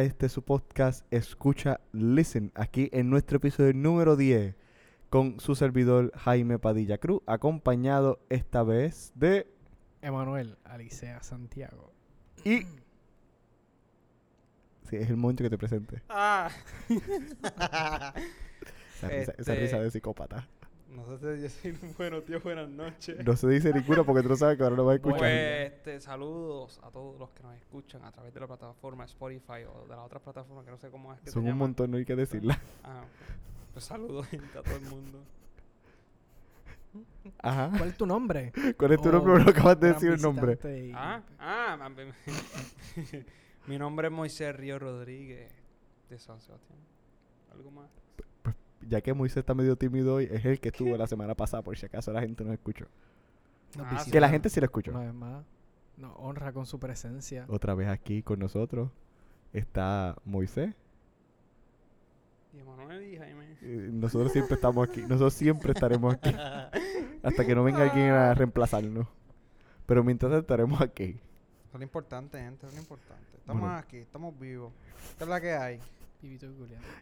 A este su podcast Escucha Listen, aquí en nuestro episodio número 10 con su servidor Jaime Padilla Cruz, acompañado esta vez de Emanuel Alicea Santiago. y Sí, es el momento que te presente. Ah. Esa, Este- risa de psicópata. No sé si decir buenos días, buenas noches. No se dice ninguna porque tú no sabes que ahora lo vas a escuchar. Pues este, saludos a todos los que nos escuchan a través de la plataforma Spotify o de la otra plataforma que no sé cómo es que Son un montón, no hay que decirla. Ah, pues saludos gente, a todo el mundo. Ajá. ¿Cuál es tu nombre? ¿Cuál es tu Oh, nombre? No acabas de decir el nombre. y- Ah, ah, mi nombre es Moisés Río Rodríguez de San Sebastián. ¿Algo más? Ya que Moisés está medio tímido hoy, es el que estuvo la semana pasada, por si acaso la gente no escuchó. Ah, Que la gente sí lo escuchó. Una vez más. Nos honra con su presencia. Otra vez aquí con nosotros está Moisés. Y Emanuel y Jaime. Eh, Nosotros siempre estamos aquí. Nosotros siempre estaremos aquí. Hasta que no venga alguien a reemplazarnos. Pero mientras estaremos aquí. Eso es lo importante, gente, eso es lo importante. Estamos Bueno. aquí, estamos vivos. ¿Qué es la que hay? Pibito.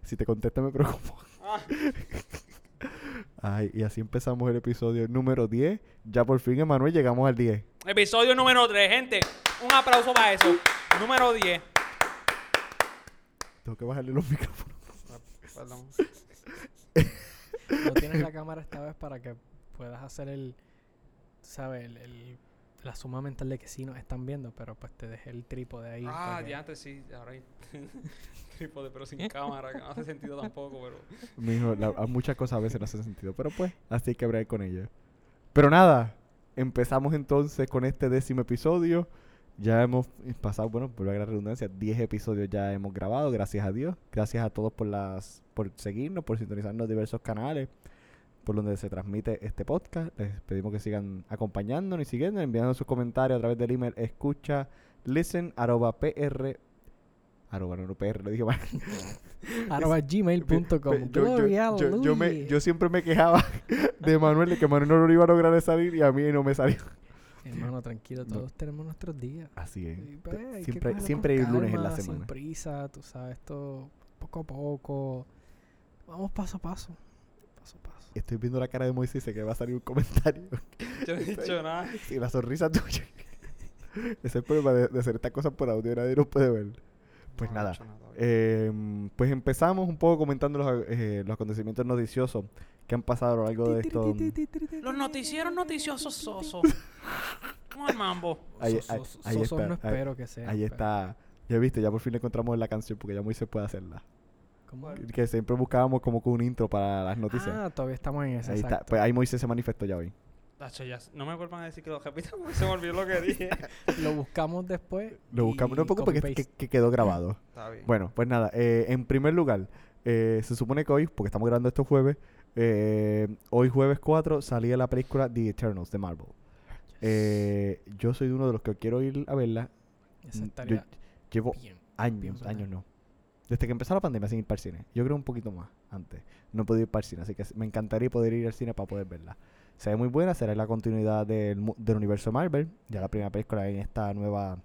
Si te contesta me preocupo. Ah. Ay, y así empezamos el episodio número 10. Ya por fin, Emanuel, llegamos al 10. Episodio número 3, gente. Un aplauso para eso. Número 10. Tengo que bajarle los micrófonos. Perdón. No tienes la cámara esta vez para que puedas hacer el. ¿Sabes? El, el- la suma mental de que sí nos están viendo, pero pues te dejé el trípode ahí. Ah, ya antes sí, ahora hay trípode, pero sin cámara, que no hace sentido tampoco, pero. Mijo, la- muchas cosas a veces no hacen sentido. Pero pues, así hay que hablar con ellas. Pero nada, empezamos entonces con este décimo episodio. Ya hemos pasado, bueno, por la redundancia, 10 episodios ya hemos grabado, gracias a Dios. Gracias a todos por las por seguirnos, por sintonizarnos en diversos canales por donde se transmite este podcast. Les pedimos que sigan acompañándonos y siguiendo, enviando sus comentarios a través del email escucha listen arroba pr arroba no, no, pr lo dije mal Arroba gmail.com. Yo, yo- yo- yo me- yo siempre me quejaba de Manuel, de que Manuel no lo iba a lograr salir y a mí no me salió. Hermano, tranquilo, No. todos tenemos nuestros días. Así es. Pues, siempre siempre hay lunes en la semana. Sin prisa, tú sabes, esto poco a poco. Vamos paso a paso. Paso a paso. Estoy viendo la cara de Moisés y sé que va a salir un comentario. Yo no he dicho nada. y la sonrisa tuya. Ese es el problema de, de hacer estas cosas por audio, nadie nos puede ver. Pues No, no he nada. Eh, pues empezamos un poco comentando los, eh, los acontecimientos noticiosos que han pasado a lo largo de esto. Los noticieros noticiosos sosos. ¿Cómo el mambo? Ahí- está, no espero que sea. Ahí está. Ya viste, ya por fin encontramos la canción porque ya Moisés puede hacerla. ¿Cómo? Que siempre buscábamos como con un intro para las noticias. Ah, todavía estamos en ese. ahí está. exacto. Pues ahí Moisés se manifestó ya hoy. Tacho, ya, no me vuelvan a decir que lo repita porque se me olvidó lo que dije. Lo buscamos después. Lo buscamos. No poco porque que, que quedó grabado. Está bien. Bueno, pues nada. eh, en primer lugar, eh, se supone que hoy, porque estamos grabando esto jueves, eh, hoy jueves 4 salía la película The Eternals de Marvel. Eh, yo soy uno de los que quiero ir a verla. Esa Mm, Yo llevo bien. años, bien años no. Desde que empezó la pandemia sin ir para el cine. Yo creo un poquito más antes. No he podido ir para el cine, así que me encantaría poder ir al cine para poder verla. Se ve muy buena, será la continuidad del, del universo Marvel. Ya la primera película en esta nueva...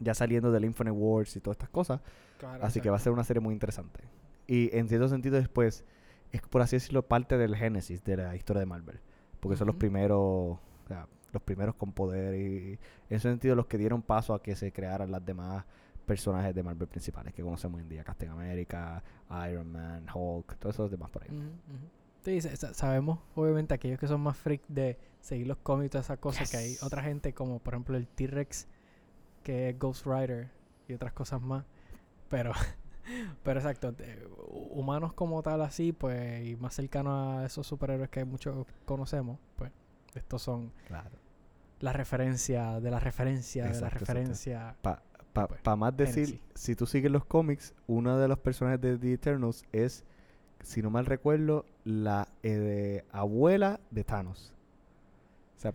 Ya saliendo del Infinite Wars y todas estas cosas. Claro, Así que va a ser una serie muy interesante. Y en cierto sentido después, es por así decirlo, parte del génesis de la historia de Marvel. Porque son los primeros, o sea, los primeros con poder y en ese sentido los que dieron paso a que se crearan las demás personajes de Marvel principales que conocemos hoy en día. Captain America, Iron Man, Hulk, todos esos demás por ahí. Sí, sa- sa- sabemos, obviamente, aquellos que son más freak de seguir los cómics y todas esas cosas, que hay otra gente como, por ejemplo, el T-Rex, que es Ghost Rider y otras cosas más. Pero, pero exacto, humanos como tal así, pues, y más cercanos a esos superhéroes que muchos conocemos, pues, estos son Claro. la referencia de la referencia de la exacto. Para Pues, más decir, si tú sigues los cómics, uno de los personajes de The Eternals es, si no mal recuerdo, la eh, de abuela de Thanos. O sea.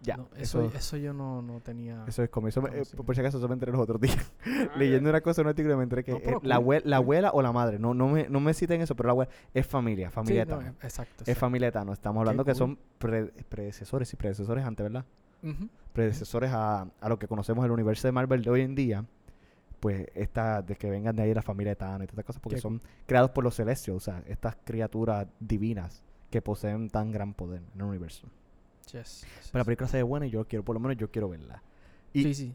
Ya, No, eso, eso, eso yo no, no tenía. eso es me- eh, por si acaso, eso me enteré los otros días. Ah, Leyendo una cosa en un artículo me enteré que No, eh, la, abuela o la madre, no, no, me, no me citen eso, pero la abuela es familia, Sí, familia no, de Thanos. exacto. Es exacto. familia de Thanos. Estamos hablando que cool. son pre- predecesores y predecesores antes, ¿verdad? Predecesores a, a lo que conocemos el universo de Marvel de hoy en día. pues esta, de que vengan de ahí la familia de Thanos y todas estas cosas, porque Qué son creados por los Celestials, o sea, estas criaturas divinas que poseen tan gran poder en el universo. Yes, yes, Pero la yes. película se ve buena y yo quiero, por lo menos yo quiero verla. Y Sí, sí.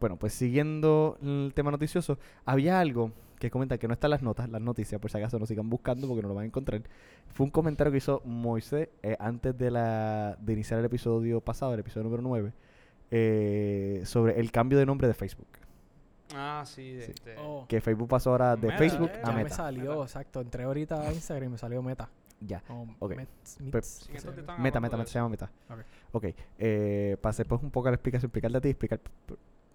bueno, pues siguiendo el tema noticioso, había algo que comenta que no está en las notas, las noticias, por si acaso no sigan buscando porque no lo van a encontrar. Fue un comentario que hizo Moisés eh, antes de, la, de iniciar el episodio pasado, el episodio número 9, eh, sobre el cambio de nombre de Facebook. Ah, sí, de, Sí. de- Oh, Que Facebook pasó ahora de Meta, Facebook eh, a ya me Meta. salió, Meta. exacto. Entré ahorita a Instagram y me salió Meta. Ya. O Ok. Mets- Pero- Mits, Sí, qué estos sé te yo. están Meta, meta, meta, se llama Meta. Ok. Ok. Eh, para hacer pues un poco la explicación, explicarte a ti, explicar...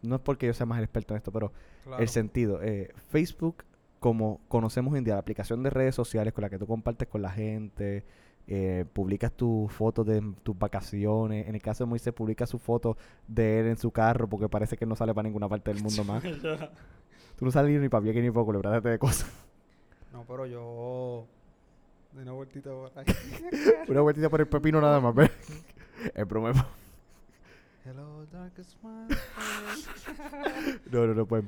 No es porque yo sea más el experto en esto, pero Claro. el sentido. eh, Facebook, como conocemos hoy en día, la aplicación de redes sociales con la que tú compartes con la gente, eh, publicas tus fotos de tus vacaciones. En el caso de Moisés, publica su foto de él en su carro porque parece que no sale para ninguna parte del mundo más. Tú no sales ni para pie ni para de cosas. no, pero yo. De una vueltita por ahí. Una vueltita por el pepino nada más, ¿ves? Es broma. Hello, darkest. No, no, no, pues.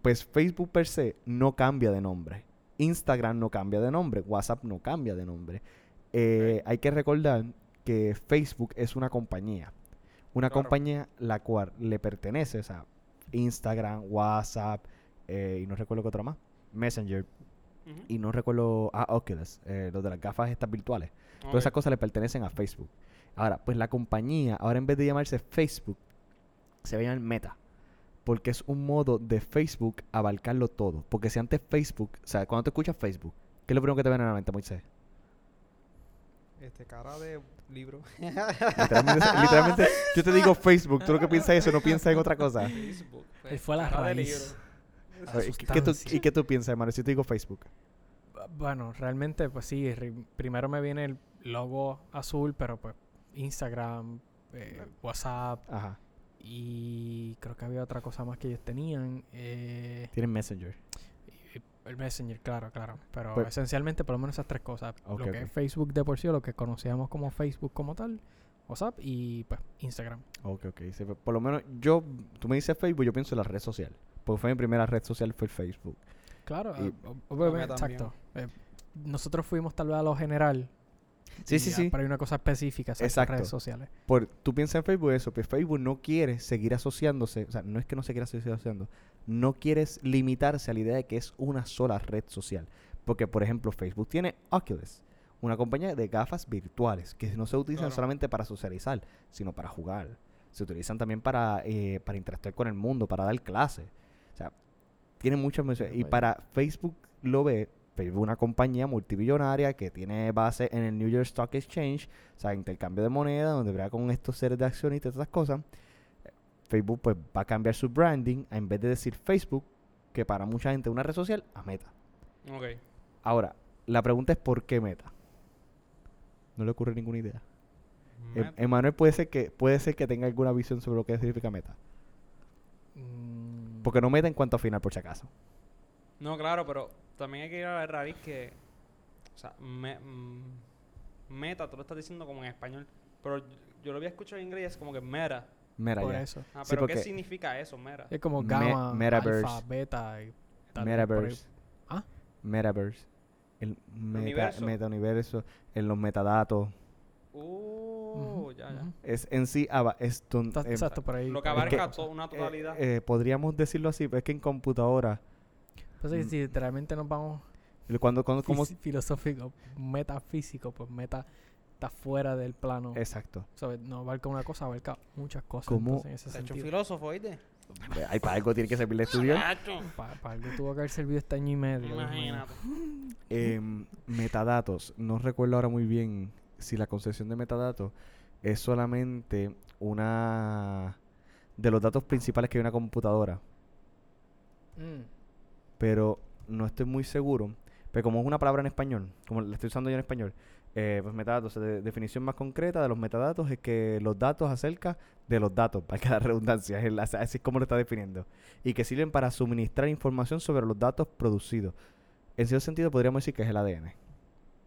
pues Facebook per se no cambia de nombre. Instagram no cambia de nombre. WhatsApp no cambia de nombre. Eh, Hay que recordar que Facebook es una compañía. Una Claro. compañía la cual le pertenece, o sea, Instagram, WhatsApp, eh, y no recuerdo qué otra más. Messenger, y no recuerdo. Ah, Oculus, eh, los de las gafas estas virtuales. Todas esas cosas le pertenecen a Facebook. Ahora, pues la compañía, ahora en vez de llamarse Facebook, se va a llamar Meta. Porque es un modo de Facebook abarcarlo todo. Porque si antes Facebook, o sea, cuando te escuchas Facebook, ¿qué es lo primero que te viene a la mente, Moisés? Este, cara de libro. Literalmente, literalmente, yo te digo Facebook, tú lo que piensas es eso, no piensas en otra cosa. Facebook. Él fue la cara de raíz. libro. A ver, ¿y ¿Qué, tú. ¿Y qué tú piensas, hermano, si te digo Facebook? Bueno, realmente, pues sí, ri- primero me viene el logo azul, pero pues Instagram, eh, WhatsApp Ajá. y creo que había otra cosa más que ellos tenían. eh, Tienen Messenger. y- el Messenger, claro, claro. Pero Pues- esencialmente por lo menos esas tres cosas. Lo que es Facebook de por sí, o lo que conocíamos como Facebook como tal, WhatsApp y pues Instagram. Ok, ok. Sí, por lo menos yo, tú me dices Facebook, yo pienso en la red social. Porque fue mi primera red social, fue el Facebook. Claro, Y- eh, mía exacto. Eh, nosotros fuimos tal vez a lo general. Sí, sí, sí. Pero hay una cosa específica, exacto, Exacto. redes sociales. Por, tú piensas en Facebook eso, pues Facebook no quiere seguir asociándose, o sea, no es que no se quiera seguir asociando, no quieres limitarse a la idea de que es una sola red social. Porque, por ejemplo, Facebook tiene Oculus, una compañía de gafas virtuales que no se utilizan Claro. solamente para socializar, sino para jugar. Se utilizan también para, eh, para interactuar con el mundo, para dar clases. O sea, tiene muchas menciones. Y para Facebook lo ve, Facebook una compañía multibillonaria que tiene base en el New York Stock Exchange, o sea, intercambio de moneda, donde verá con estos seres de accionistas y todas esas cosas. Facebook pues va a cambiar su branding, a en vez de decir Facebook, que para mucha gente es una red social, a Meta. Ok. Ahora, la pregunta es ¿por qué Meta? No le ocurre ninguna idea. Em- Met- Emanuel puede ser que puede ser que tenga alguna visión sobre lo que significa Meta. Mm, Porque no Meta en cuanto a final, por si acaso. No, claro, pero también hay que ir a la raíz que. O sea, me- mm, meta, tú lo estás diciendo como en español. Pero yo, yo lo había escuchado en inglés como que meta. Mira por ya. eso. Ah, Sí, pero ¿qué porque- significa eso, meta? Es como Me- gamma, metaverse. alfa, beta y tal vez por ahí. Metaverse. ¿Ah? Metaverse. El meta, universo. metauniverso, en los metadatos. Uh, Ujú, ya, ya. ujú. Es en sí, aba- es don- Está- em, Exacto, por ahí. Lo que que- la abarca to- una eh, totalidad. eh, podríamos decirlo así, pero es que en computadora, Pues sí, mm. si literalmente nos vamos cuando, cuando como, filosófico, metafísico, pues meta está fuera del plano. exacto. So, no abarca una cosa, abarca muchas cosas. ¿Cómo- entonces, en ese Se ha hecho sentido. filósofo, ¿oíste? Hay para algo tiene que servir de estudio. Para algo tuvo que haber servido este año y medio. Imagínate. Em, metadatos, no recuerdo ahora muy bien si la concepción de metadatos es solamente una de los datos principales que hay en una computadora, Mm. Pero no estoy muy seguro. Pero como es una palabra en español, como la estoy usando yo en español, eh, pues metadatos, de- definición más concreta de los metadatos es que los datos acerca de los datos, para que la redundancia, es el- así es como lo está definiendo, y que sirven para suministrar información sobre los datos producidos. En cierto sentido podríamos decir que es el ADN.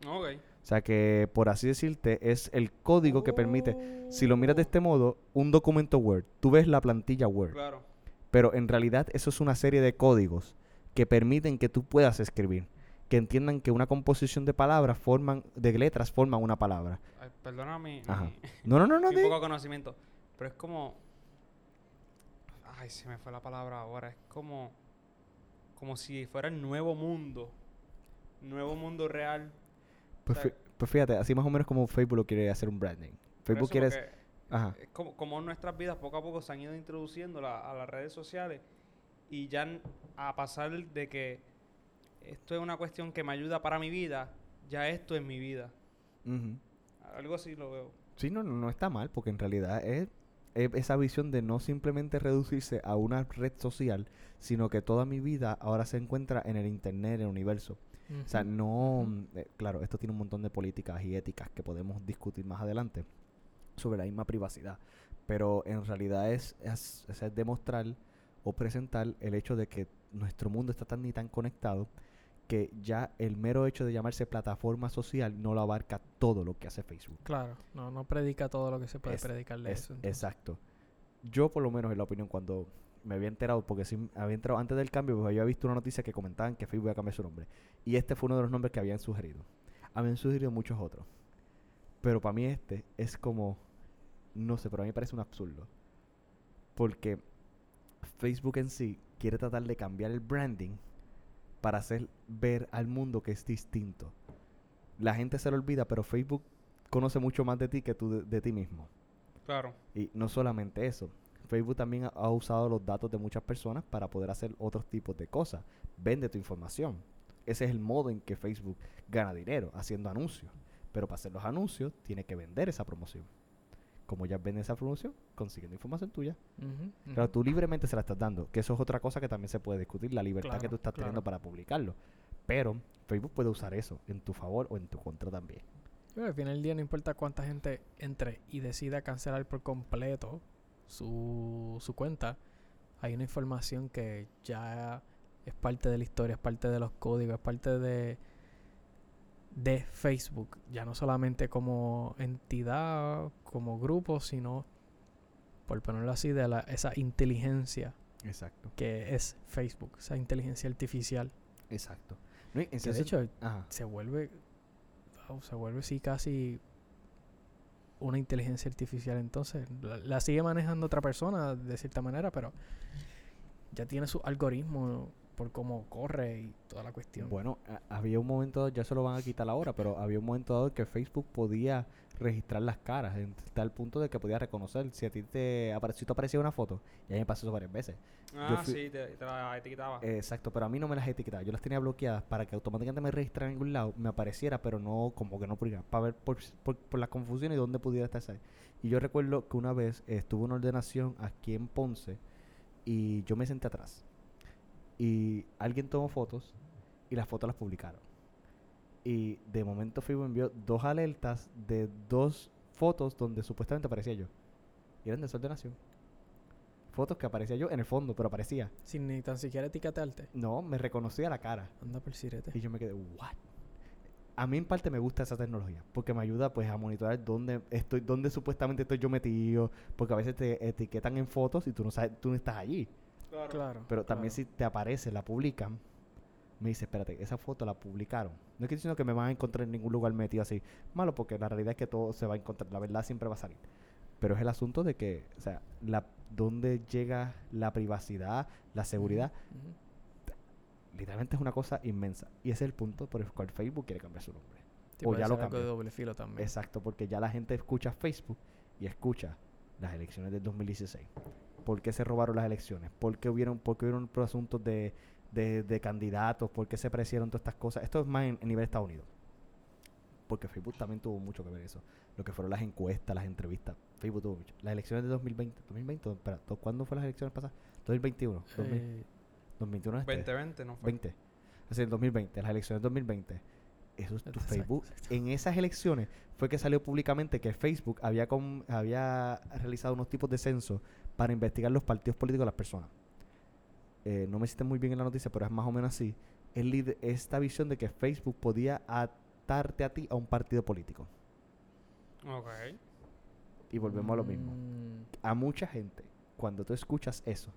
Ok. O sea que, por así decirte, es el código que permite, si lo miras de este modo, un documento Word. Tú ves la plantilla Word, Claro. Pero en realidad eso es una serie de códigos que permiten que tú puedas escribir. Que entiendan que una composición de palabras forman, de letras forman una palabra. Ay, perdona mi, Ajá. mi- No, no, no, no. mi poco conocimiento. Pero es como. Ay, se me fue la palabra ahora. Es como. Como si fuera el nuevo mundo. Nuevo mundo real. Pues, o sea, fí- pues fíjate, así más o menos como Facebook lo quiere hacer un branding. Facebook quiere... Ajá. Es como, como nuestras vidas poco a poco se han ido introduciendo la- a las redes sociales. Y ya a pasar de que esto es una cuestión que me ayuda para mi vida, ya esto es mi vida. Algo así lo veo. Sí, no, no, no está mal, porque en realidad es, es esa visión de no simplemente reducirse a una red social, sino que toda mi vida ahora se encuentra en el Internet, en el universo. O sea, no... Eh, claro, esto tiene un montón de políticas y éticas que podemos discutir más adelante sobre la misma privacidad. Pero en realidad es, es, es demostrar o presentar el hecho de que nuestro mundo está tan ni tan conectado que ya el mero hecho de llamarse plataforma social no lo abarca todo lo que hace Facebook. Claro, no, no predica todo lo que se puede Es- predicar de Es- eso. entonces. exacto. Yo, por lo menos, en la opinión, cuando me había enterado, porque sí había entrado antes del cambio, pues había visto una noticia que comentaban que Facebook iba a cambiar su nombre. Y este fue uno de los nombres que habían sugerido. Habían sugerido muchos otros. Pero para mí este es como, no sé, pero a mí me parece un absurdo. Porque Facebook en sí quiere tratar de cambiar el branding para hacer ver al mundo que es distinto. La gente se lo olvida, pero Facebook conoce mucho más de ti que tú de- de ti mismo. Claro. Y no solamente eso, Facebook también ha, ha usado los datos de muchas personas para poder hacer otros tipos de cosas. Vende tu información. Ese es el modo en que Facebook gana dinero, haciendo anuncios. Pero para hacer los anuncios, tiene que vender esa promoción. Como ya vende esa promoción, consiguiendo información tuya. Claro, ujú. tú libremente se la estás dando, que eso es otra cosa que también se puede discutir, la libertad que tú estás teniendo para publicarlo. Pero Facebook puede usar eso en tu favor o en tu contra también. Pero al final del día no importa cuánta gente entre y decida cancelar por completo su, su cuenta, hay una información que ya es parte de la historia, es parte de los códigos, es parte de, de Facebook, ya no solamente como entidad, como grupo, sino, por ponerlo así, de la, esa inteligencia Exacto. que es Facebook, esa inteligencia artificial. Exacto. No, en Que de hecho Ajá. se vuelve se vuelve sí casi una inteligencia artificial entonces la, la sigue manejando otra persona de cierta manera pero ya tiene su algoritmo por cómo corre y toda la cuestión Bueno, había un momento, dado- ya se lo van a quitar ahora, pero había un momento dado que Facebook podía registrar las caras, en tal punto de que podía reconocer si a ti te apareció, si te aparecía una foto, y a mí me pasó eso varias veces. Ah, fui- sí, te, te la etiquetaba. Eh, Exacto, pero a mí no me las etiquetaba, yo las tenía bloqueadas para que automáticamente me registrara en algún lado, me apareciera, pero no, como que no por para ver por, por, por la confusión y dónde pudiera estar esa. Y yo recuerdo que una vez estuve una ordenación aquí en Ponce y yo me senté atrás. Y alguien tomó fotos y las fotos las publicaron. Y de momento Facebook envió dos alertas de dos fotos donde supuestamente aparecía yo. Y eran de esa ordenación. Fotos que aparecía yo en el fondo, pero aparecía. sin ni tan siquiera etiquetarte No, me reconocía la cara. anda por sirete Y yo me quedé, ¿what? A mí en parte me gusta esa tecnología, porque me ayuda pues a monitorar dónde estoy, dónde supuestamente estoy yo metido, porque a veces te etiquetan en fotos y tú no sabes, tú no estás allí. Claro. claro Pero también claro. si te aparece, la publican, me dice, espérate, esa foto la publicaron. No es que diciendo que me van a encontrar en ningún lugar metido así. Malo, porque la realidad es que todo se va a encontrar, la verdad siempre va a salir. Pero es el asunto de que, o sea, la, dónde llega la privacidad, la seguridad, literalmente es una cosa inmensa. Y ese es el punto por el cual Facebook quiere cambiar su nombre. Sí, o ya lo algo de cambió. doble filo también Exacto, porque ya la gente escucha Facebook y escucha las elecciones del 2016. ¿Por qué se robaron las elecciones? ¿Por qué hubieron, por qué hubieron asuntos de, de, de candidatos? ¿Por qué se parecieron todas estas cosas? Esto es más en, en nivel de Estados Unidos. Porque Facebook también tuvo mucho que ver eso. Lo que fueron las encuestas, las entrevistas. Facebook tuvo mucho. Las elecciones de 2020. 2020, espera, ¿cuándo fueron las elecciones pasadas? 2021. 2000, Eh, 2021 este. 2020, ¿no fue? 20. Así, en 2020, las elecciones de 2020. Eso es tu Exacto, Facebook. exacto. En esas elecciones fue que salió públicamente que Facebook había, com- había realizado unos tipos de censo para investigar los partidos políticos de las personas. Eh, no me hiciste muy bien en la noticia, pero es más o menos así. El esta visión de que Facebook podía atarte a ti a un partido político. Ok. Y volvemos a lo mismo. mm, A mucha gente, cuando tú escuchas eso,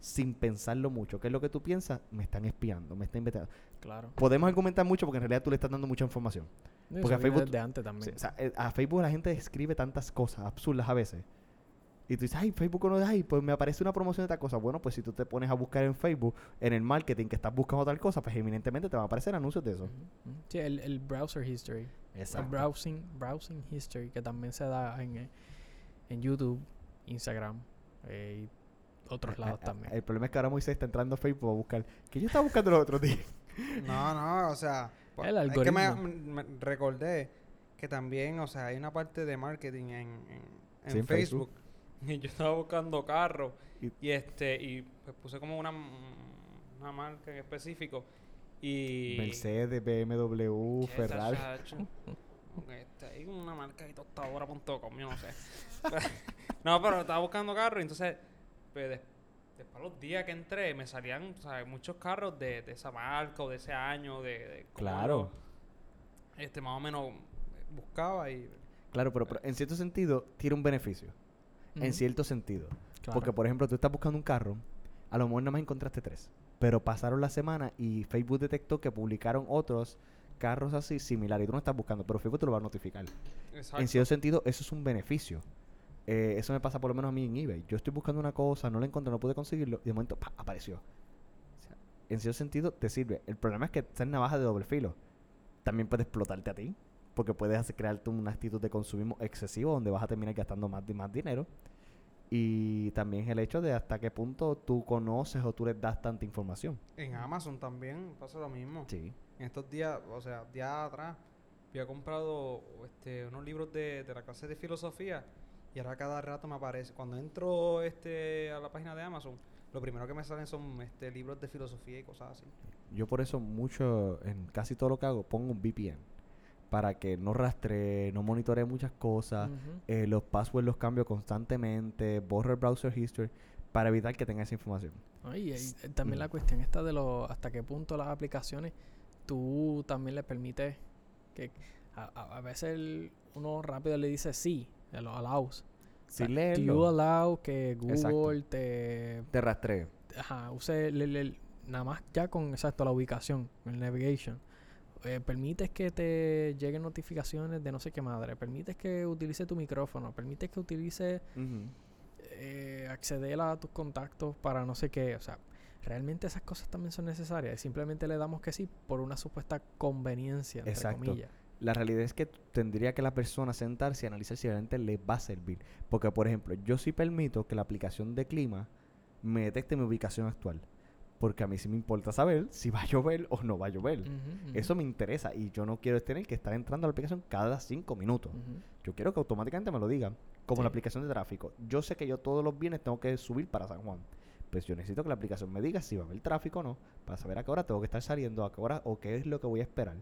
sin pensarlo mucho. ¿Qué es lo que tú piensas? Me están espiando, me están investigando. Claro. Podemos argumentar mucho porque en realidad tú le estás dando mucha información. Porque a Facebook- desde antes Sí, también. o sea, eh, a Facebook la gente escribe tantas cosas absurdas a veces. Y tú dices, ay, Facebook no ay, pues me aparece una promoción de tal cosa. Bueno, pues si tú te pones a buscar en Facebook, en el marketing que estás buscando tal cosa, pues evidentemente te van a aparecer anuncios de eso. Sí, el, el browser history. El browsing, browsing history que también se da en, eh, en YouTube, Instagram eh, otros A- lados a- también. El problema es que ahora Moisés está entrando a Facebook a buscar. Que yo estaba buscando los otros días. No, no, o sea, El es que me, recordé que también, o sea, hay una parte de marketing en, en, en Sí, en Facebook. Facebook. Y yo estaba buscando carros Y- y, este y pues puse como una, una marca en específico y Mercedes, BMW, Ferrari. Este, hay una marca ahí tostadora.com, yo no sé. no, pero estaba buscando carros y entonces pues, des- después los días que entré me salían ¿sabes? muchos carros de, de esa marca o de ese año de, de Claro. este más o menos buscaba y Claro, pero, pero en cierto sentido tiene un beneficio. En cierto sentido. claro. Porque, por ejemplo, tú estás buscando un carro, a lo mejor nada más encontraste tres. Pero pasaron la semana y Facebook detectó que publicaron otros carros así similares. Y tú no estás buscando, pero Facebook te lo va a notificar. exacto. En cierto sentido, eso es un beneficio. Eh, eso me pasa por lo menos a mí en eBay. Yo estoy buscando una cosa, no la encontré, no pude conseguirlo, y de momento, ¡pa! apareció. O sea, en cierto sentido, te sirve. El problema es que es navaja de doble filo. También puede explotarte a ti, porque puedes hacer, crearte una actitud de consumismo excesivo donde vas a terminar gastando más más dinero. Y también el hecho de hasta qué punto tú conoces o tú les das tanta información. En Amazon también pasa lo mismo. Sí. En estos días, o sea, días atrás, Había comprado este, unos libros de, de la clase de filosofía y ahora cada rato me aparece. Cuando entro este, a la página de Amazon, lo primero que me salen son este, libros de filosofía y cosas así. Yo por eso mucho, en casi todo lo que hago, pongo un VPN. Para que no rastree, no monitoree muchas cosas. Eh, los passwords los cambio constantemente, borro el browser history para evitar que tenga esa información. Ay, y, eh, también Mm. la cuestión está de lo, hasta qué punto las aplicaciones tú también le permites que a, a- a veces el- uno rápido le dice sí, a los allows. Si O sea, do you allow que Google Exacto. te te rastreo. ajá, use el- el- el- nada más ya con exacto la ubicación, el navigation. Eh, permites que te lleguen notificaciones de no sé qué madre, permites que utilice tu micrófono, permites que utilice eh, acceder a tus contactos para no sé qué. O sea, realmente esas cosas también son necesarias. Simplemente le damos que sí por una supuesta conveniencia, entre Exacto. comillas. La realidad es que tendría que la persona sentarse y analizar si realmente le va a servir. Porque, por ejemplo, yo sí permito que la aplicación de clima me detecte mi ubicación actual. Porque a mí sí me importa saber si va a llover o no va a llover. Eso me interesa y yo no quiero tener que estar entrando a la aplicación cada cinco minutos. Yo quiero que automáticamente me lo digan. Como la aplicación de tráfico. Yo sé que yo todos los viernes tengo que subir para San Juan. Pues yo necesito que la aplicación me diga si va a haber tráfico o no. Para saber a qué hora tengo que estar saliendo, a qué hora o qué es lo que voy a esperar.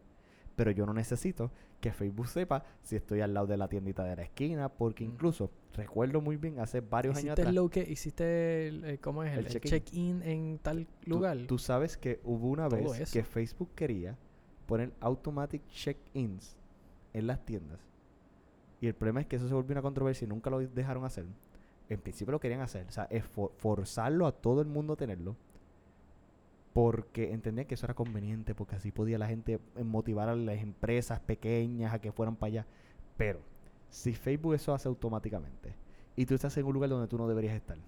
Pero yo no necesito que Facebook sepa si estoy al lado de la tiendita de la esquina. Porque Mm. incluso recuerdo muy bien hace varios años atrás. el loca- hiciste el, eh, ¿cómo es? El, check-in. en tal tú- lugar. Tú, sabes que hubo una Todo vez eso. que Facebook quería poner automatic check-ins en las tiendas. Y el problema es que eso se volvió una controversia y nunca lo dejaron hacer. En principio lo querían hacer. O sea, es for- forzarlo a todo el mundo a tenerlo. Porque entendían que eso era conveniente. Porque así podía la gente motivar a las empresas pequeñas a que fueran para allá. Pero, si Facebook eso hace automáticamente. Y tú estás en un lugar donde tú no deberías estar.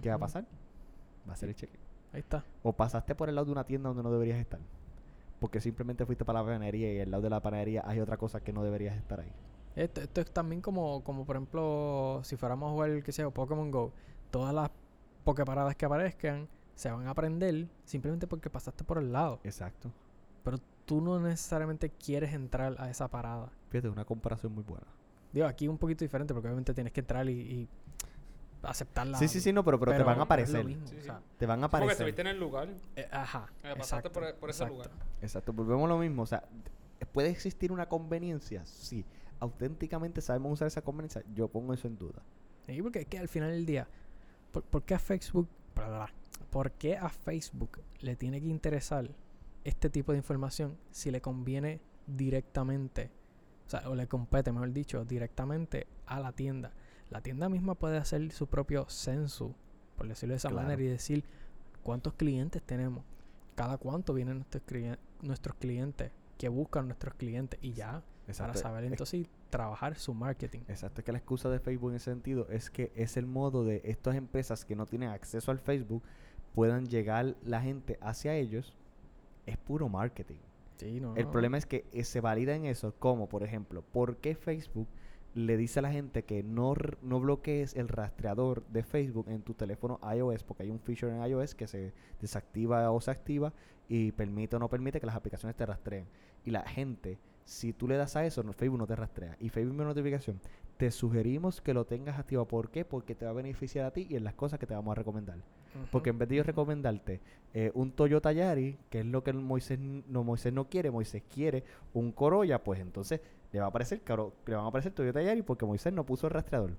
¿Qué va a pasar? Va a ser el cheque. Ahí está. O pasaste por el lado de una tienda donde no deberías estar. Porque simplemente fuiste para la panadería y al lado de la panadería hay otra cosa que no deberías estar ahí. Esto, esto es también como, como por ejemplo, si fuéramos a jugar, qué sé yo, Pokémon Go, todas las pokeparadas que aparezcan se van a aprender simplemente porque pasaste por el lado. Exacto. Pero tú no necesariamente quieres entrar a esa parada. Fíjate, una comparación muy buena. Digo, aquí un poquito diferente porque obviamente tienes que entrar y, y aceptarla. sí, sí, sí, no, pero, pero, te van a aparecer. mismo, Sí, o sí. sea, Te van a Porque aparecer. estuviste en el lugar. eh, ajá. Eh, pasaste exacto, por, por ese exacto. lugar. Exacto, volvemos a lo mismo. O sea, ¿puede existir una conveniencia? Sí. Auténticamente sabemos usar esa conveniencia. Yo pongo eso en duda. Sí, porque es que al final del día, ¿por, por qué a Facebook, bla, bla, bla, por qué a Facebook le tiene que interesar este tipo de información si le conviene directamente, o sea, o le compete, mejor dicho, directamente a la tienda? La tienda misma puede hacer su propio censo por decirlo de esa Claro. manera, y decir cuántos clientes tenemos, cada cuánto vienen nuestros, nuestros clientes, qué buscan nuestros clientes, y ya, para saber Es- entonces trabajar su marketing. Exacto, es que la excusa de Facebook en ese sentido es que es el modo de estas empresas que no tienen acceso al Facebook puedan llegar la gente hacia ellos. Es puro marketing. Sí, no, El problema es que eh, se valida en eso, como por ejemplo, ¿por qué Facebook le dice a la gente que no, no bloquees el rastreador de Facebook en tu teléfono iOS? Porque hay un feature en iOS que se desactiva o se activa y permite o no permite que las aplicaciones te rastreen. Y la gente, si tú le das a eso, no- Facebook no te rastrea. Y Facebook me notificación. Te sugerimos que lo tengas activado. ¿Por qué? Porque te va a beneficiar a ti y en las cosas que te vamos a recomendar. Porque en vez de yo recomendarte eh, un Toyota Yari, que es lo que Moisés no, Moisés no quiere, Moisés quiere un Corolla, pues entonces le va a aparecer caro, le van a aparecer Toyota Yari porque Moisés no puso el rastreador.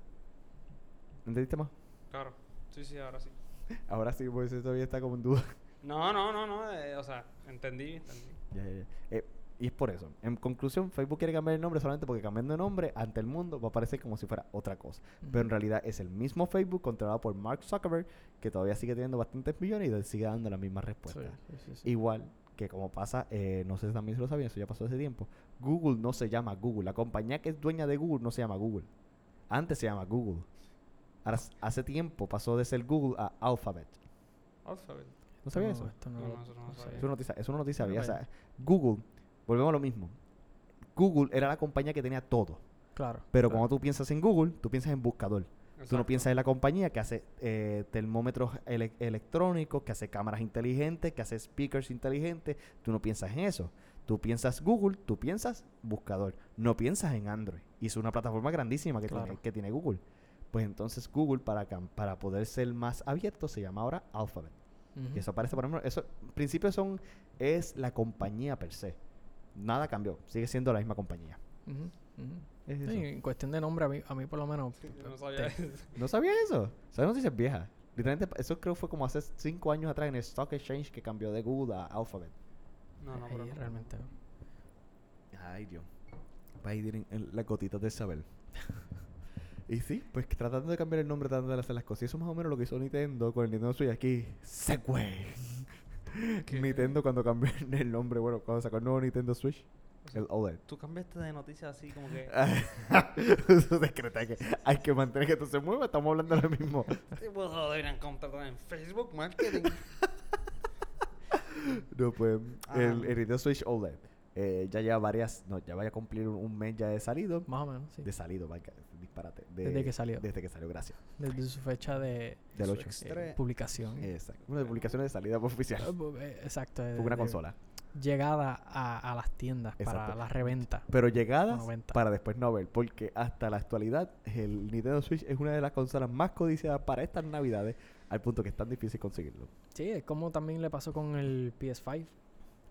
¿Entendiste más? Claro. Sí, sí, ahora sí. Ahora sí, Moisés todavía está como en duda. No, no, no, no. eh, o sea, entendí, entendí. Ya, ya, ya. Eh, y es por eso. En conclusión, Facebook quiere cambiar el nombre solamente porque cambiando de nombre ante el mundo va a parecer como si fuera otra cosa. Pero en realidad es el mismo Facebook controlado por Mark Zuckerberg que todavía sigue teniendo bastantes millones y sigue dando la misma Sí, respuesta. sí, sí, sí. Igual que como pasa, eh, no sé si también se lo sabían, eso ya pasó hace tiempo. Google no se llama Google. La compañía que es dueña de Google no se llama Google. Antes se llama Google. Ahora, hace tiempo pasó de ser Google a Alphabet. Alphabet. ¿No sabía No, eso? esto no No, no, eso no lo no sabía. Es una noticia, es una noticia Bueno, vieja. O sea, Google, volvemos a lo mismo. Google era la compañía que tenía todo. Claro. Pero claro. cuando tú piensas en Google, tú piensas en buscador. Tú no piensas en la compañía que hace eh, termómetros ele- electrónicos, que hace cámaras inteligentes, que hace speakers inteligentes. Tú no piensas en eso. Tú piensas Google, tú piensas buscador. No piensas en Android. Y es una plataforma grandísima que, tiene, que tiene Google. Pues entonces Google, para, para poder ser más abierto, se llama ahora Alphabet. Y eso parece, por ejemplo, eso, en principio son, es la compañía per se. Nada cambió. Sigue siendo la misma compañía. Es Sí, en cuestión de nombre, a mí, a mí por lo menos. Sí, yo no te- sabía eso. ¿No sabía eso? Son noticias viejas. Literalmente, eso creo fue como hace cinco años atrás en el Stock Exchange que cambió de Google a Alphabet. No, no, ahí pero no. realmente. Ay, Dios. Va a ir en, en las gotitas de saber. y sí, pues tratando de cambiar el nombre, tratando de hacer las cosas. Y eso es más o menos lo que hizo Nintendo con el Nintendo Switch aquí. Segway. Nintendo cuando cambió el nombre, bueno, cuando sacó el nuevo Nintendo Switch. O sea, El OLED. Tú cambiaste de noticia así como que... Hay que, hay que mantener que esto se mueva. Estamos hablando de lo mismo. Este puedo deberían contratar en Facebook Marketing. No, pues Ah. el, el Nintendo Switch OLED eh, ya lleva varias, no, ya vaya a cumplir un, un mes ya de salido. Más o menos, sí. De salido, vaya, disparate. de- Desde que salió. Desde que salió, gracias. Desde su fecha de Del Su 8. ex- eh, Tres. publicación. Exacto. Una de publicaciones de salida oficial. Bu- eh, Exacto. de- Fue una de consola. Llegada a, a las tiendas para la reventa. Pero llegadas 90. para después no ver, porque hasta la actualidad el Nintendo Switch es una de las consolas más codiciadas para estas navidades, al punto que es tan difícil conseguirlo, Sí, es como también le pasó con el PS5.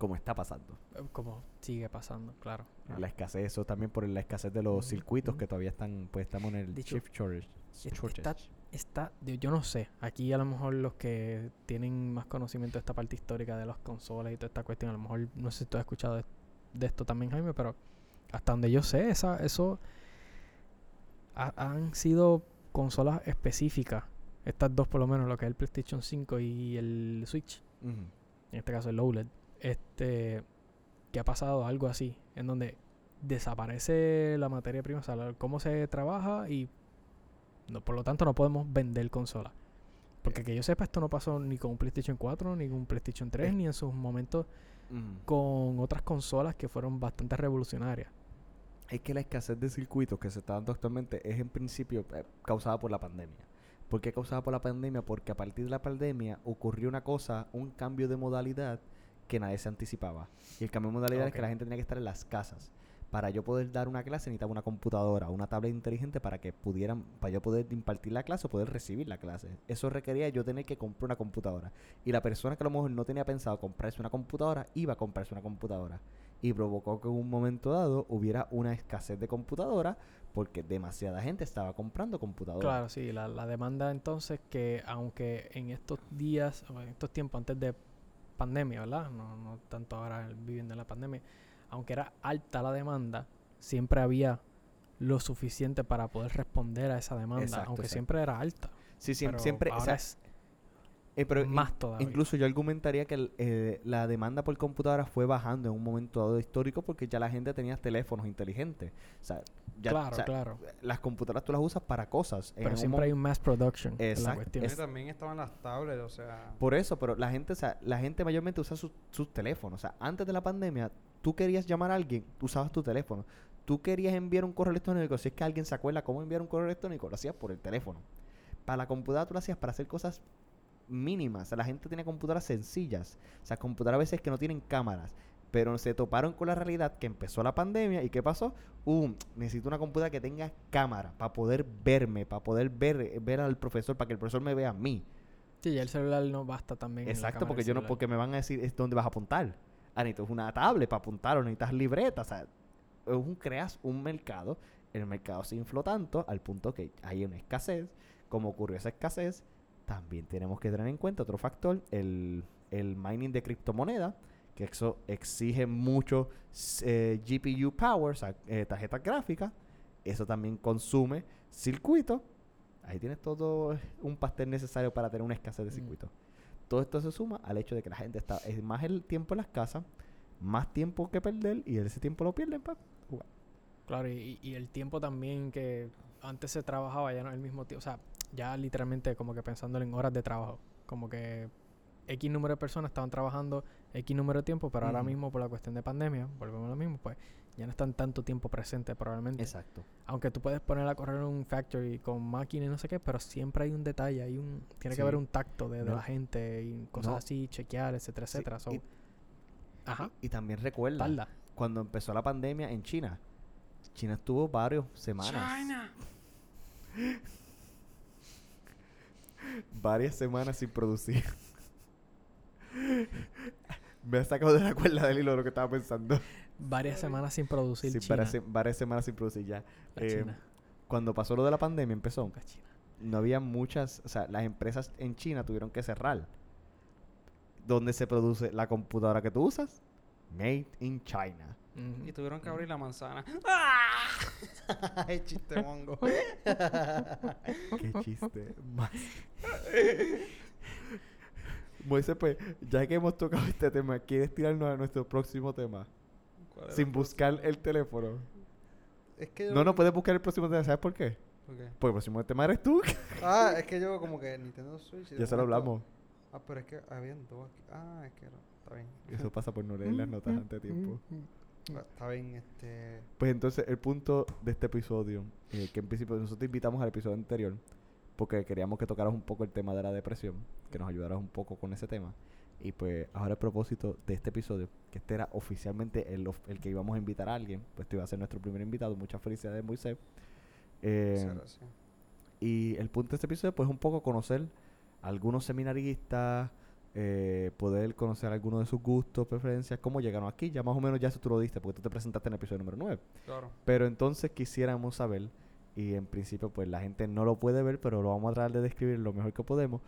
Como está pasando. eh, Como sigue pasando, claro. La escasez, eso también por la escasez de los Ujú, circuitos ujú. que todavía están, pues estamos en el Dicho, chip shortage. Es- shortage. Está, está, yo no sé, aquí a lo mejor los que tienen más conocimiento de esta parte histórica de las consolas y toda esta cuestión, a lo mejor no sé si tú has escuchado de, de esto también, Jaime, pero hasta donde yo sé, esa, eso ha- han sido consolas específicas, estas dos por lo menos, lo que es el PlayStation 5 y el Switch, en este caso el OLED, este, que ha pasado algo así, en donde desaparece la materia prima, o sea, cómo se trabaja y no, por lo tanto no podemos vender consolas. Porque que yo sepa, esto no pasó ni con un PlayStation 4, ni con un PlayStation 3, Eh. ni en sus momentos con otras consolas que fueron bastante revolucionarias. Es que la escasez de circuitos que se está dando actualmente es en principio eh, causada por la pandemia. ¿Por qué causada por la pandemia? Porque a partir de la pandemia ocurrió una cosa, un cambio de modalidad que nadie se anticipaba. Y el cambio de modalidad es que la gente tenía que estar en las casas. Para yo poder dar una clase necesitaba una computadora, una tablet inteligente para que pudieran, para yo poder impartir la clase o poder recibir la clase. Eso requería yo tener que comprar una computadora. Y la persona que a lo mejor no tenía pensado comprarse una computadora, iba a comprarse una computadora. Y provocó que en un momento dado hubiera una escasez de computadoras porque demasiada gente estaba comprando computadoras. Claro, sí, la, la demanda entonces que aunque en estos días, en estos tiempos antes de pandemia, ¿verdad? No, no tanto ahora viviendo en la pandemia, aunque era alta la demanda, siempre había lo suficiente para poder responder a esa demanda, Exacto, aunque exacto. siempre era alta. Sí, pero siempre, o sea, es Eh, pero in- más todavía. Incluso yo argumentaría que el, eh, la demanda por computadoras fue bajando en un momento dado histórico porque ya la gente tenía teléfonos inteligentes. O sea, ya, claro, o sea, claro. las computadoras tú las usas para cosas. Pero siempre hay un mass production. es la Exacto. cuestión. Es- también estaban las tablets, o sea... Por eso, pero la gente, o sea, la gente mayormente usa sus, sus teléfonos. O sea, antes de la pandemia, tú querías llamar a alguien, tú usabas tu teléfono. Tú querías enviar un correo electrónico, si es que alguien se acuerda cómo enviar un correo electrónico, lo hacías por el teléfono. Para la computadora tú lo hacías para hacer cosas mínimas. O sea, la gente tiene computadoras sencillas. O sea, computadoras a veces que no tienen cámaras. Pero se toparon con la realidad que empezó la pandemia y ¿qué pasó? Uh, necesito una computadora que tenga cámara para poder verme, para poder ver, ver al profesor, para que el profesor me vea a mí. Sí, ya el celular no basta también. Exacto, porque yo no, porque me van a decir es dónde vas a apuntar. Ah, necesitas una tablet para apuntar o necesitas libretas. O sea, es un, creas un mercado. El mercado se infló tanto al punto que hay una escasez. Como ocurrió esa escasez, también tenemos que tener en cuenta otro factor, el, el mining de criptomonedas, que eso exige mucho eh, GPU power, o sea, eh, tarjetas gráficas. Eso también consume circuitos. Ahí tienes todo un pastel necesario para tener una escasez de Mm. circuitos. Todo esto se suma al hecho de que la gente está es más el tiempo en las casas, más tiempo que perder y ese tiempo lo pierden para jugar. Claro, y, y el tiempo también que antes se trabajaba ya no es el mismo tiempo. O sea, ya literalmente como que pensándolo en horas de trabajo. Como que X número de personas estaban trabajando X número de tiempo, pero ahora mismo por la cuestión de pandemia, volvemos a lo mismo, pues ya no están tanto tiempo presentes probablemente. Exacto. Aunque tú puedes poner a correr un factory con máquina y no sé qué, pero siempre hay un detalle, hay un tiene Sí. que haber un tacto de, de No. la gente y cosas No. así, chequear, etcétera, Sí, etcétera. So, y- ajá, Y también recuerda, tarda. cuando empezó la pandemia en China, China estuvo varios semanas. China. Varias semanas sin producir. Me ha sacado de la cuerda del hilo lo que estaba pensando. Varias semanas sin producir Sí, China. varias, se- varias semanas sin producir ya. La Eh, China. Cuando pasó lo de la pandemia empezó, La China. no había muchas, o sea, las empresas en China tuvieron que cerrar. ¿Dónde se produce la computadora que tú usas? Made in China. Y tuvieron que abrir la manzana. Ay, chiste mongo. Qué chiste más. Moisés, pues, ya que hemos tocado este tema, ¿quieres tirarnos a nuestro próximo tema? ¿Cuál era Sin el buscar el teléfono. Es que yo... No, no puedes buscar el próximo tema, ¿sabes por qué? ¿Por qué? Porque el próximo tema eres tú. Ah, es que yo como que Nintendo Switch... y de ya se lo hablamos. Ah, pero es que habían dos aquí. Ah, es que no. Está bien. Eso pasa por no leer las notas antes de tiempo. Está bien, este... Pues entonces, el punto de este episodio, eh, que en principio nosotros te invitamos al episodio anterior, porque queríamos que tocaras un poco el tema de la depresión, que nos ayudaras un poco con ese tema. Y pues ahora el propósito de este episodio, que este era oficialmente el, el que íbamos a invitar a alguien, pues este iba a ser nuestro primer invitado. Muchas felicidades, Moisés. Eh, muchas gracias. y el punto de este episodio, pues, es un poco conocer a algunos seminaristas, eh, poder conocer algunos de sus gustos, preferencias, cómo llegaron aquí. Ya más o menos ya eso tú lo diste, porque tú te presentaste en el episodio número 9. Claro. Pero entonces quisiéramos saber, y en principio pues la gente no lo puede ver, pero lo vamos a tratar de describir lo mejor que podemos.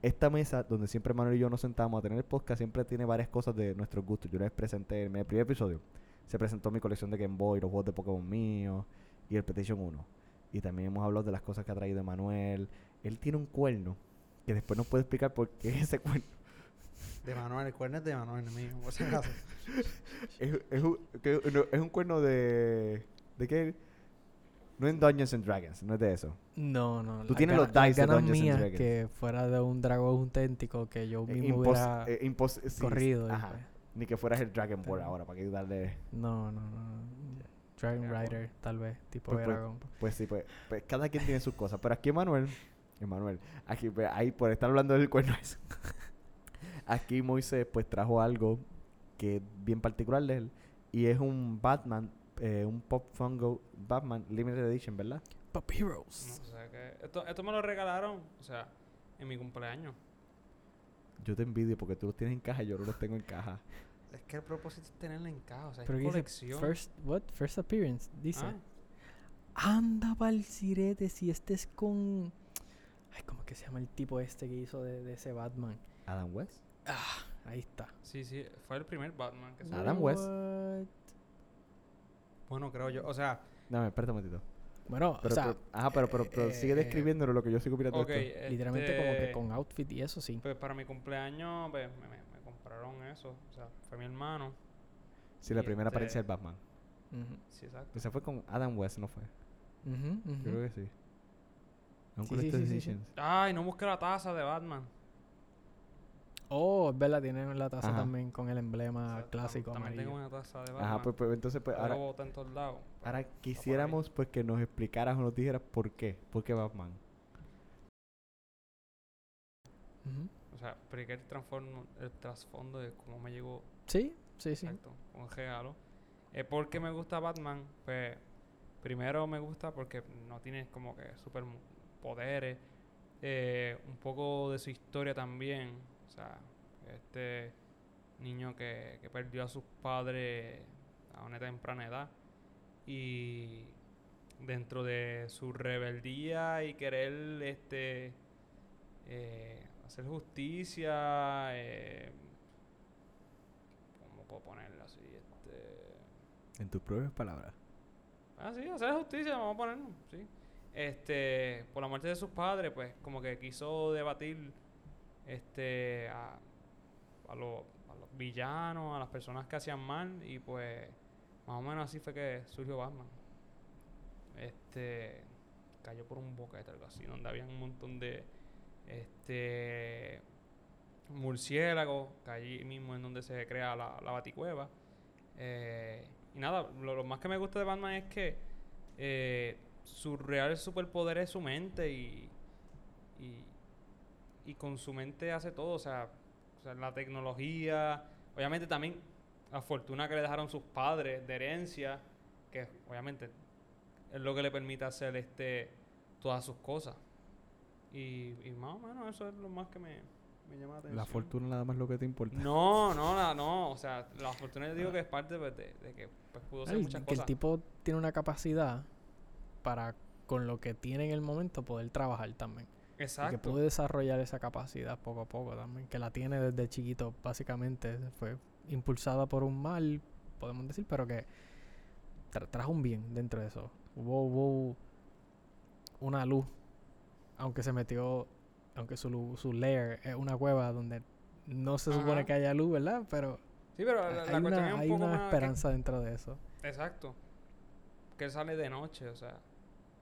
Esta mesa, donde siempre Manuel y yo nos sentamos a tener el podcast, siempre tiene varias cosas de nuestros gustos. Yo les presenté en el primer episodio. Se presentó mi colección de Game Boy, los juegos de Pokémon míos y el PlayStation 1. Y también hemos hablado de las cosas que ha traído Manuel. Él tiene un cuerno que después nos puede explicar por qué es ese cuerno. De Manuel, el cuerno es de Manuel mío, por si acaso. Es, es un, que- no, es un cuerno de... ¿De qué? No en Dungeons and Dragons, no es de eso. No, no. Tú tienes los dice de Dungeons and Dragons. que fuera de un dragón auténtico que yo mismo impos- hubiera eh, impos- sí, corrido. ajá. Ni que fueras el Dragon Ball ahora, para que darle... No, no, no. no. Dragon Dragon. Rider, tal vez, tipo Pues, de pues, dragón. Pues sí, pues, pues cada quien tiene sus cosas. Pero aquí Manuel, Emanuel, aquí ahí por estar hablando del cuerno ese, aquí Moisés pues trajo algo que es bien particular de él. Y es un Batman, eh, un Pop Fungo Batman Limited Edition, ¿verdad? Pop No, Heroes. o sea que esto, esto me lo regalaron, o sea, en mi cumpleaños. Yo te envidio porque tú los tienes en caja y yo no los tengo en caja. Es que el propósito Es tenerla en casa, o sea, Pero es colección. First, what? First appearance, dice. Ah, Anda pa'l sirete si este es con... Ay, ¿cómo que se llama el tipo este que hizo de, de ese Batman? Adam West. Ah, ahí está. sí, sí, fue el primer Batman que se Adam West. What? Bueno, creo yo, o sea, Dame, espérate un momentito. Bueno, Pero, o sea, pero- ajá, pero, pero, pero sigue eh, describiéndolo lo que yo sigo mirando Ok, esto. literalmente como que este, con outfit y eso sí. Pues para mi cumpleaños pues, me, me- me compraron eso. O sea, fue mi hermano. Sí, la y primera este- apariencia del Batman. Ujú, Sí, exacto. Esa fue con Adam West, ¿no fue? ujú, ujú. Yo creo que sí. Un Sí, sí, Collector's sí, sí, sí. Editions. Ay, no busqué la taza de Batman. Oh, es verdad, tienen la taza Ajá. también con el emblema O sea, tam- clásico También amarillo. tengo una taza de Batman. Ajá, pues, pues, entonces, pues, Ahora, ahora, bota en todos lados. ahora quisiéramos pues que nos explicaras o nos dijeras por qué. ¿Por qué Batman? O sea, expliqué el, transformo- el trasfondo de cómo me llegó Sí, sí, sí. Exacto, un regalo. Eh, ¿Por qué me gusta Batman? Pues primero me gusta porque no tiene como que super poderes. eh, un poco de su historia también. O sea, este niño que, que perdió a sus padres a una temprana edad. Y dentro de su rebeldía y querer este eh, hacer justicia, eh, ¿cómo puedo ponerlo así? Este, En tus propias palabras. ah, sí, hacer justicia, vamos a ponerlo, sí. Este, por la muerte de sus padres, pues, como que quiso debatir, este, a, a, los, a los villanos, a las personas que hacían mal, y pues, más o menos así fue que surgió Batman. Este, cayó por un boquete, algo así, donde había un montón de, este, murciélagos, que allí mismo es donde se crea la, la baticueva. Eh, y nada, lo, lo más que me gusta de Batman es que eh, su real superpoder es su mente y, y, y con su mente hace todo, o sea, o sea, la tecnología, obviamente también la fortuna que le dejaron sus padres de herencia, que obviamente es lo que le permite hacer este todas sus cosas. Y, y más o menos eso es lo más que me, me llama la atención. La fortuna nada más lo que te importa. No, no, la- no. O sea, la fortuna yo digo que es parte pues, de, de que pues, pudo hacer Ay, muchas que el cosas. tipo tiene una capacidad para con lo que tiene en el momento poder trabajar también. Y que Exacto. puede desarrollar esa capacidad poco a poco también. Que la tiene desde chiquito, básicamente. Fue impulsada por un mal, podemos decir, pero que tra- trajo un bien dentro de eso. Hubo, hubo una luz, aunque se metió, aunque su, su lair es una cueva donde no se supone que haya luz, ¿verdad? Pero Sí, pero la, hay una, es un hay poco una más que- esperanza dentro de eso. Exacto. Que él sale de noche, o sea.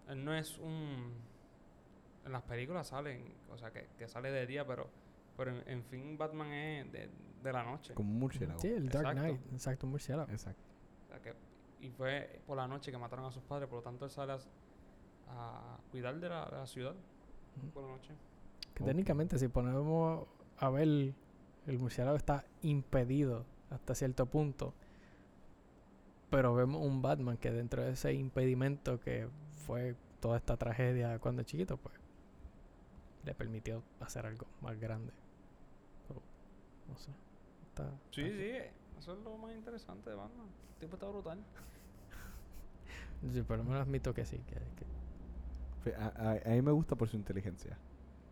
Él no es un... En las películas salen, o sea, que, que sale de día, pero... Pero en, en fin, Batman es de, de la noche. Como un murciélago. Sí, el Dark Exacto. Knight, exacto, un murciélago. Exacto. O sea, que, y fue por la noche que mataron a sus padres, por lo tanto él sale a, a cuidar de la, de la ciudad por la noche. Que técnicamente, si ponemos a ver, el murciélago está impedido hasta cierto punto. Pero vemos un Batman que dentro de ese impedimento que fue toda esta tragedia cuando chiquito, pues le permitió hacer algo más grande. Pero, no sé. Está, Sí, está sí, eso es lo más interesante de Batman. El tipo está brutal. Sí, por lo menos admito que sí. Que, A, a- a mí me gusta por su inteligencia.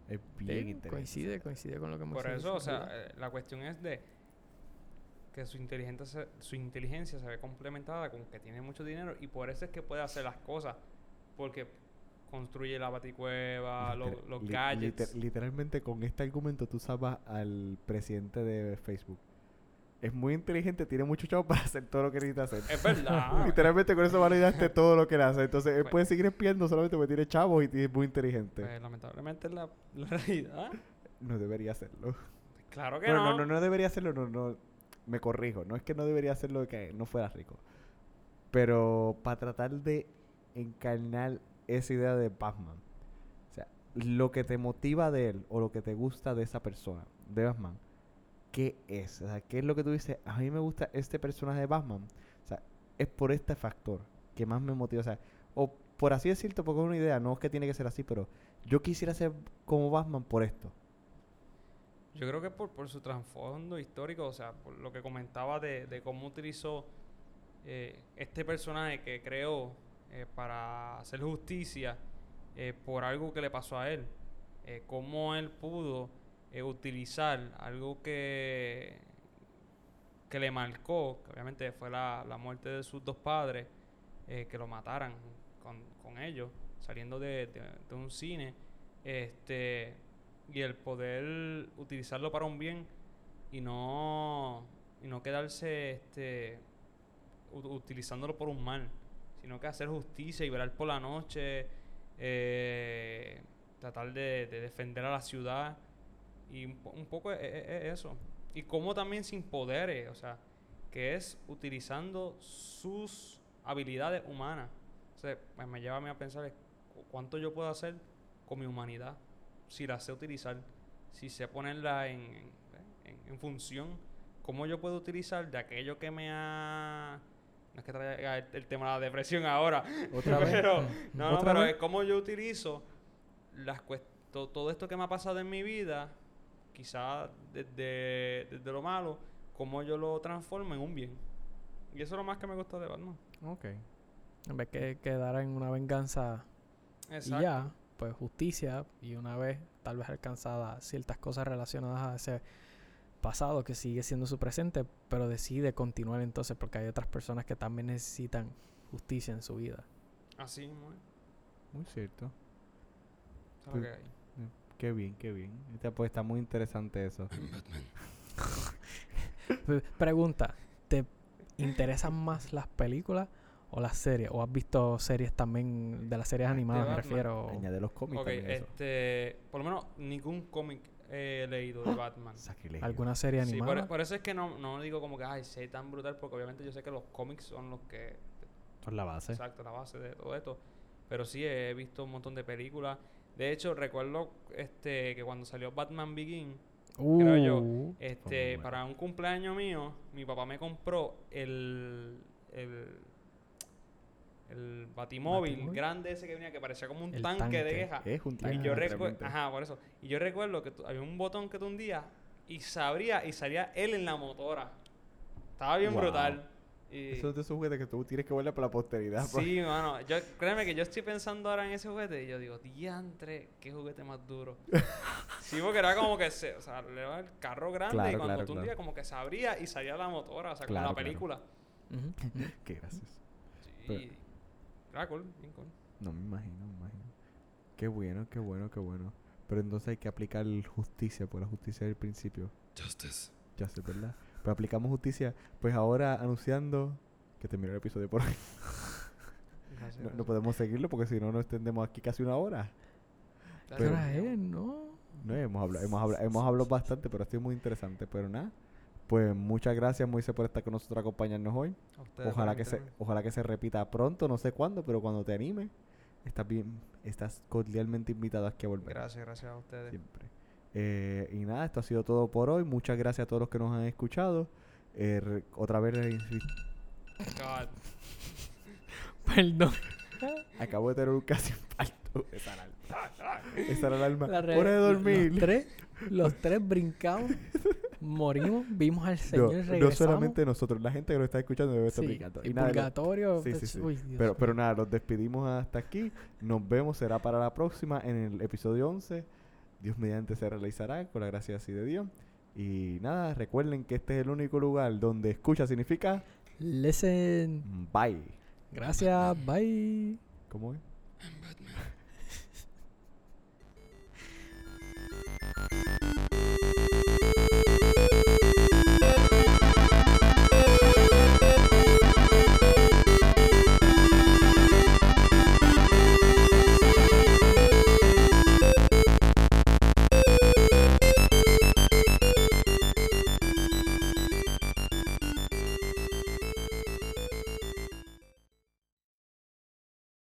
Es bien sí, inteligente. coincide, coincide con lo que hemos Por eso, o sea, eh, la cuestión es de que su inteligencia, se, su inteligencia se ve complementada con que tiene mucho dinero y por eso es que puede hacer las cosas. Porque construye la baticueva, Liter- los li- gadgets. liter- literalmente con este argumento tú sabes al presidente de Facebook. Es muy inteligente, tiene mucho chavo para hacer todo lo que necesita hacer. Es verdad. Literalmente con eso validaste todo lo que él hace. Entonces él Pues- puede seguir espiando solamente porque tiene chavos y es muy inteligente. Pues, lamentablemente es la, la realidad. No debería hacerlo. Claro que Bueno, no. no, no, no debería hacerlo, no, no. Me corrijo. No es que no debería hacerlo que no fuera rico. Pero para tratar de encarnar esa idea de Batman. O sea, lo que te motiva de él o lo que te gusta de esa persona, de Batman, ¿qué es? O sea, ¿qué es lo que tú dices? A mí me gusta este personaje de Batman. O sea, es por este factor que más me motiva. O sea, o por así decirlo, porque es una idea, no es que tiene que ser así, pero yo quisiera ser como Batman por esto. Yo creo que por, por su trasfondo histórico, o sea, por lo que comentaba de, cómo utilizó eh, este personaje que creó eh, para hacer justicia eh, por algo que le pasó a él. Eh, cómo él pudo eh, utilizar algo que, que le marcó, que obviamente fue la, la muerte de sus dos padres, eh, que lo mataran. con, con ellos, saliendo de, de- de un cine, este, y el poder utilizarlo para un bien y no, y no quedarse este, utilizándolo por un mal, sino que hacer justicia y velar por la noche, eh, tratar de, de defender a la ciudad y un, po- un poco es, es- es eso. Y cómo también sin poderes, o sea, que es utilizando sus habilidades humanas. O sea, pues me lleva a mí a pensar cuánto yo puedo hacer con mi humanidad si la sé utilizar, si sé ponerla en, en- en función, cómo yo puedo utilizar de aquello que me ha... No es que traiga el, el tema de la depresión ahora, Otra vez. pero, no, no, ¿Otra pero vez? es cómo yo utilizo las to- todo esto que me ha pasado en mi vida, quizás desde, desde lo malo, cómo yo lo transformo en un bien. Y eso es lo más que me gusta de Batman. Ok. En vez que quedara en una venganza Exacto. y ya, pues justicia y una vez tal vez alcanzada ciertas cosas relacionadas a ese pasado que sigue siendo su presente, pero decide continuar entonces porque hay otras personas que también necesitan justicia en su vida. Así, mismo es. Muy cierto. Lo Pues- que hay. Qué bien, qué bien. Este, pues está muy interesante eso. Pregunta, ¿te interesan más las películas o las series? ¿O has visto series también de las series animadas, me refiero? Añade los cómics Ok, este, por lo menos ningún cómic he leído de Batman. Sacrilegio. ¿Alguna serie Sí, animada? por, por eso es que no, no digo como que, ay, sé tan brutal, porque obviamente yo sé que los cómics son los que Por la base. Exacto, la base de todo esto. Pero sí he visto un montón de películas. De hecho, recuerdo este que cuando salió Batman Begin, creo yo, Uh, este, bueno. para un cumpleaños mío, mi papá me compró el el, el batimóvil ¿Batimóvil? grande ese que venía que parecía como un El tanque, tanque. de queja. Es un Y tanque, yo recuerdo, ajá, por eso. Y yo recuerdo que había un botón que tú hundías y se abría y salía él en la motora. Estaba bien Wow. brutal. Y Eso es de esos juguetes que tú tienes que volver para la posteridad. pues. Sí, mano. Yo, créeme que yo estoy pensando ahora en ese juguete y yo digo, diantre, qué juguete más duro. sí, porque era como que se, o sea, le daba el carro grande Claro, y cuando claro, tú un claro. día como que se abría y salía la motora, o sea, como la película. Qué gracioso. Sí. Pero- Era cool, bien cool. No me imagino, me imagino. Qué bueno, qué bueno, qué bueno. Pero entonces hay que aplicar justicia, por la justicia del principio. Justice. Ya sé, ¿verdad? Pues aplicamos justicia. Pues ahora anunciando que terminó el episodio por hoy. No, no podemos seguirlo porque si no nos extendemos aquí casi una hora. ¿Qué Pero- hora es? No. No, hemos hablado, hemos hablado, hemos hablado bastante, pero ha sido muy interesante. Pero nada, pues muchas gracias Moisés por estar con nosotros, acompañarnos hoy. A ustedes Ojalá que se, ojalá que se repita pronto, no sé cuándo, pero cuando te anime, estás bien, estás cordialmente invitado aquí a volver. Gracias, gracias a ustedes. Siempre. Eh, y nada, esto ha sido todo por hoy. Muchas gracias a todos los que nos han escuchado. Eh, otra vez les insisto, God. Perdón. acabo de tener un casi infarto. Esa alarma. Esa era la alarma. La Hora de dormir. Los tres, los tres brincamos, morimos, vimos al No, Señor no regresamos. solamente nosotros, la gente que nos está escuchando debe estar Sí, brincando. y Y nada, lo- purgatorio. Sí, sí, pues, sí. uy, pero, pero nada, los despedimos hasta aquí. Nos vemos, será para la próxima en el episodio 11. Dios mediante se realizará con la gracia así de Dios. Y nada, recuerden que este es el único lugar donde escucha significa Listen. bye. Gracias. Bye. ¿Cómo es?